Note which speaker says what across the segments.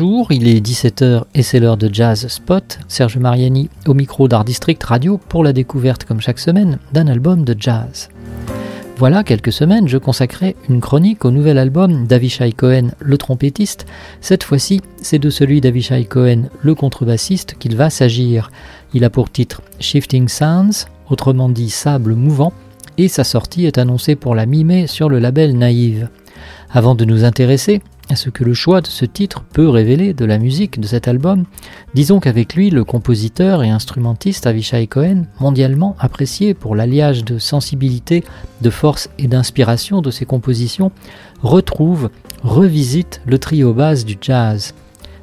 Speaker 1: Il est 17h et c'est l'heure de Jazz Spot. Serge Mariani au micro d'Art District Radio pour la découverte, comme chaque semaine, d'un album de jazz. Voilà quelques semaines, je consacrais une chronique au nouvel album d'Avishai Cohen, le trompettiste. Cette fois-ci, c'est de celui d'Avishai Cohen, le contrebassiste, qu'il va s'agir. Il a pour titre Shifting Sounds, autrement dit Sable mouvant, et sa sortie est annoncée pour la mi-mai sur le label Naïve. Avant de nous intéresser à ce que le choix de ce titre peut révéler de la musique de cet album, disons qu'avec lui, le compositeur et instrumentiste Avishai Cohen, mondialement apprécié pour l'alliage de sensibilité, de force et d'inspiration de ses compositions, retrouve, revisite le trio basse du jazz.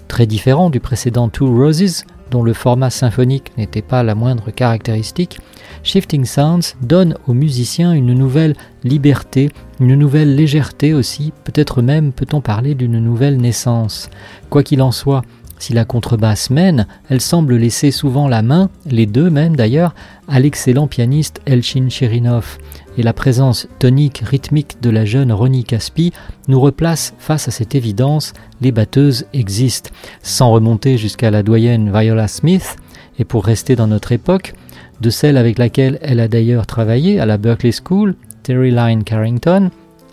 Speaker 1: Très différent du précédent Two Roses, dont le format symphonique n'était pas la moindre caractéristique, Shifting Sounds donne aux musiciens une nouvelle liberté, une nouvelle légèreté aussi, peut-être même peut-on parler d'une nouvelle naissance. Quoi qu'il en soit, si la contrebasse mène, elle semble laisser souvent la main, les deux même d'ailleurs, à l'excellent pianiste Elchin Cherinov, et la présence tonique rythmique de la jeune Ronnie Caspi nous replace face à cette évidence, les batteuses existent. Sans remonter jusqu'à la doyenne Viola Smith, et pour rester dans notre époque, de celle avec laquelle elle a d'ailleurs travaillé à la Berkeley School, Terry Lyne Carrington,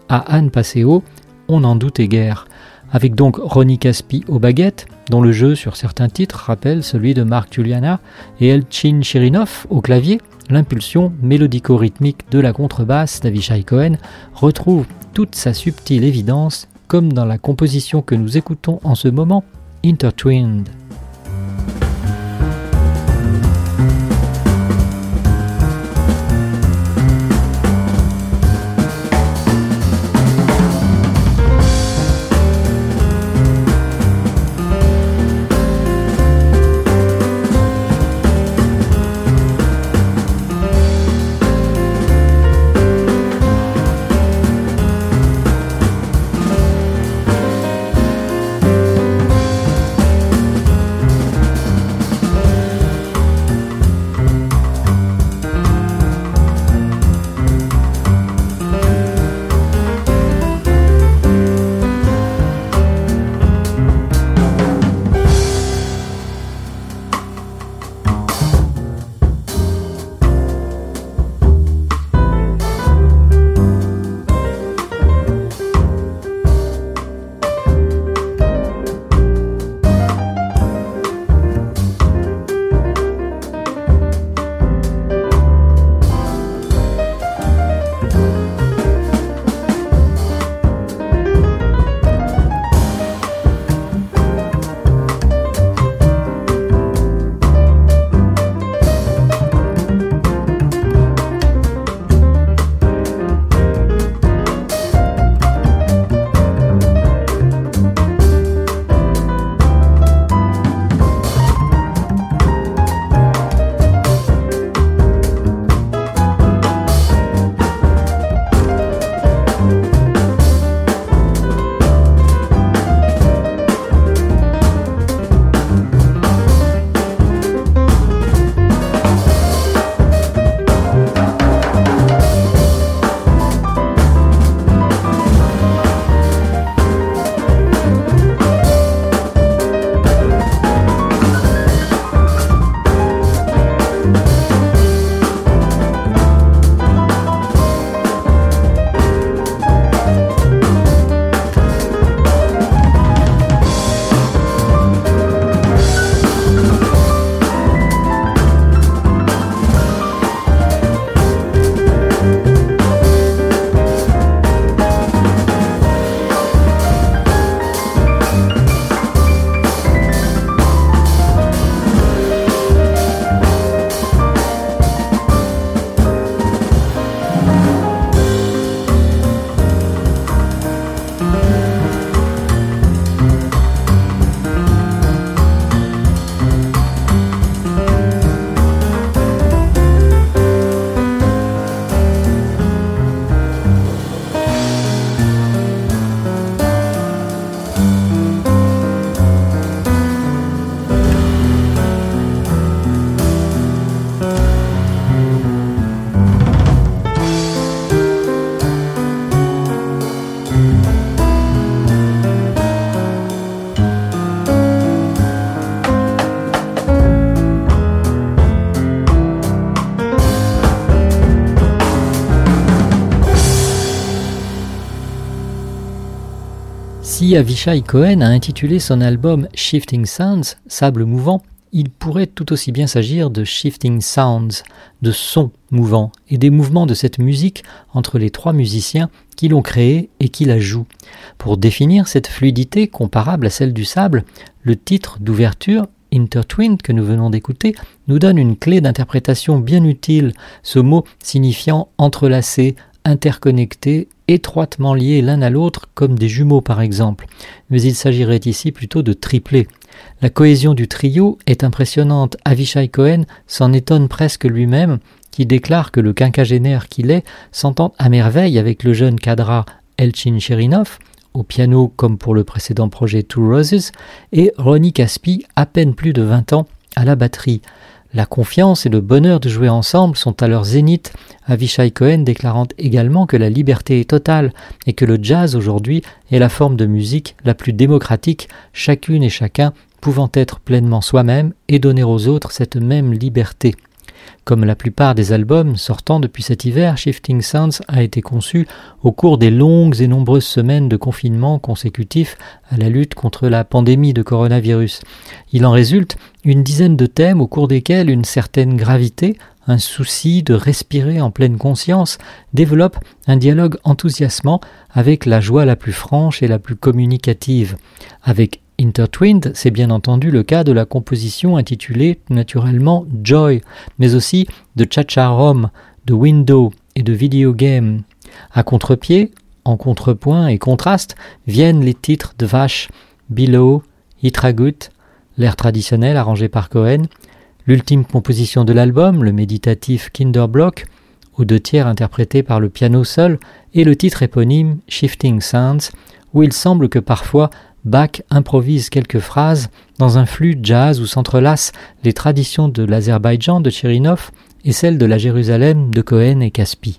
Speaker 1: à Anne Passeo, on n'en doutait guère. Avec donc Ronnie Caspi aux baguettes, dont le jeu sur certains titres rappelle celui de Mark Juliana, et Elchin Chirinov au clavier, l'impulsion mélodico-rythmique de la contrebasse d'Avishai Cohen retrouve toute sa subtile évidence, comme dans la composition que nous écoutons en ce moment, Intertwined. Si Avishai Cohen a intitulé son album Shifting Sounds, Sable mouvant, il pourrait tout aussi bien s'agir de shifting sounds, de sons mouvants, et des mouvements de cette musique entre les trois musiciens qui l'ont créée et qui la jouent. Pour définir cette fluidité comparable à celle du sable, le titre d'ouverture Intertwined que nous venons d'écouter nous donne une clé d'interprétation bien utile, ce mot signifiant entrelacé, interconnecté, étroitement liés l'un à l'autre comme des jumeaux par exemple, mais il s'agirait ici plutôt de triplés. La cohésion du trio est impressionnante. Avishai Cohen s'en étonne presque lui-même, qui déclare que le quinquagénaire qu'il est s'entend à merveille avec le jeune cadra Elchin Cherinov, au piano comme pour le précédent projet Two Roses, et Ronnie Caspi, à peine plus de 20 ans, à la batterie. La confiance et le bonheur de jouer ensemble sont à leur zénith, Avishai Cohen déclarant également que la liberté est totale et que le jazz aujourd'hui est la forme de musique la plus démocratique, chacune et chacun pouvant être pleinement soi-même et donner aux autres cette même liberté. Comme la plupart des albums sortant depuis cet hiver, Shifting Sounds a été conçu au cours des longues et nombreuses semaines de confinement consécutifs à la lutte contre la pandémie de coronavirus. Il en résulte une dizaine de thèmes au cours desquels une certaine gravité, un souci de respirer en pleine conscience, développe un dialogue enthousiasmant avec la joie la plus franche et la plus communicative, avec Intertwined, c'est bien entendu le cas de la composition intitulée naturellement Joy, mais aussi de Cha-Cha Rom, de Window et de Video Game. À contre-pied, en contrepoint et contraste, viennent les titres de Vache, Below, Hitragut, l'air traditionnel arrangé par Cohen, l'ultime composition de l'album, le méditatif Kinderblock, aux deux tiers interprété par le piano seul, et le titre éponyme Shifting Sounds, où il semble que parfois Bach improvise quelques phrases dans un flux jazz où s'entrelacent les traditions de l'Azerbaïdjan de Chirinov et celles de la Jérusalem de Cohen et Caspi.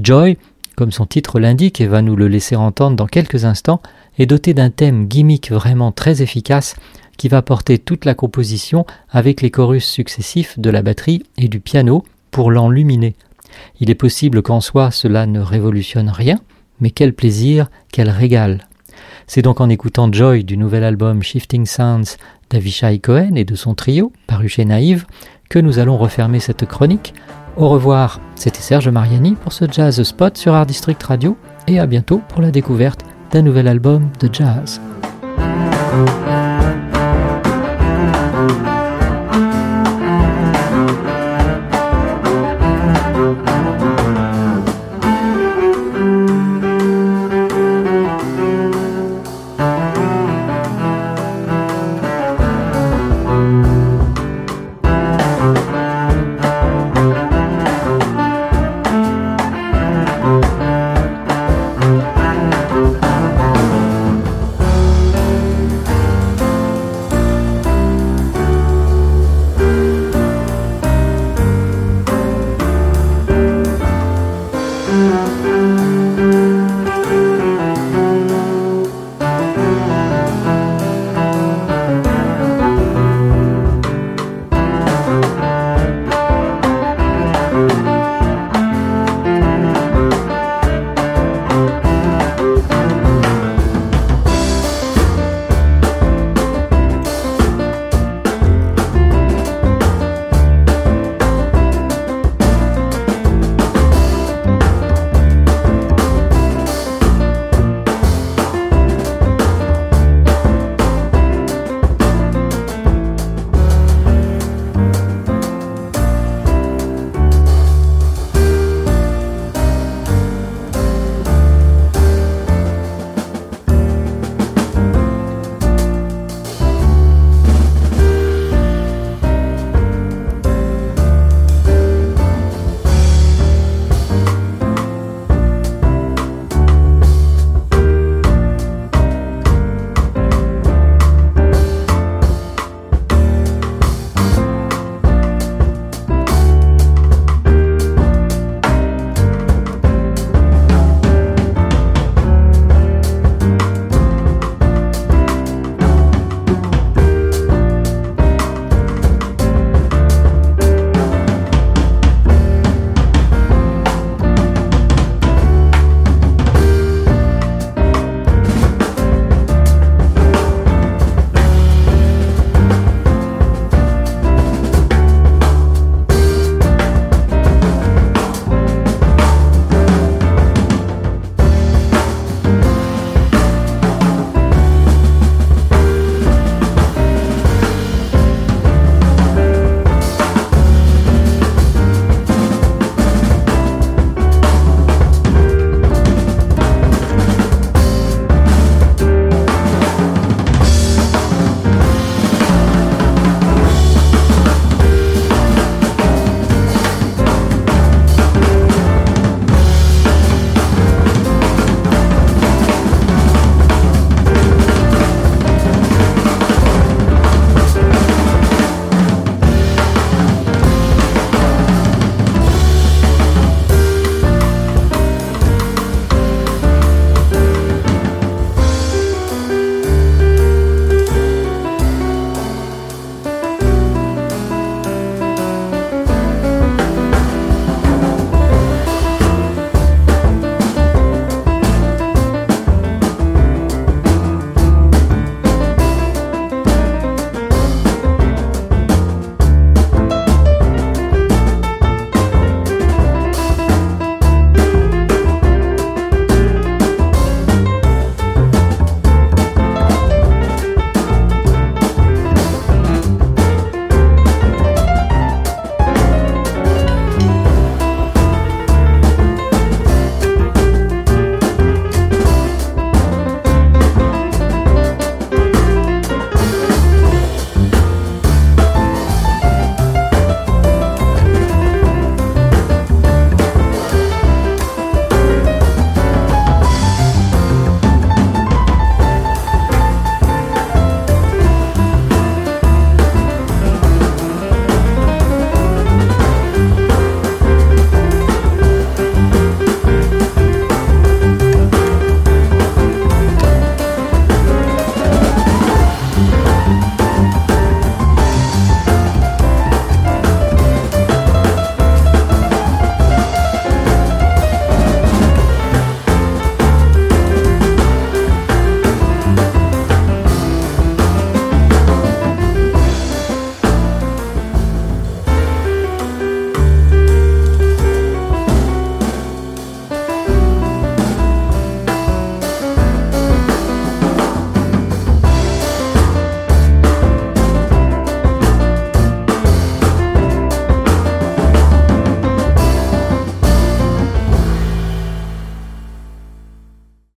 Speaker 1: Joy, comme son titre l'indique et va nous le laisser entendre dans quelques instants, est doté d'un thème gimmick vraiment très efficace qui va porter toute la composition avec les chorus successifs de la batterie et du piano pour l'enluminer. Il est possible qu'en soi cela ne révolutionne rien, mais quel plaisir, quel régal. C'est donc en écoutant Joy du nouvel album Shifting Sounds d'Avishai Cohen et de son trio, paru chez Naïve, que nous allons refermer cette chronique. Au revoir, c'était Serge Mariani pour ce Jazz Spot sur Art District Radio et à bientôt pour la découverte d'un nouvel album de jazz.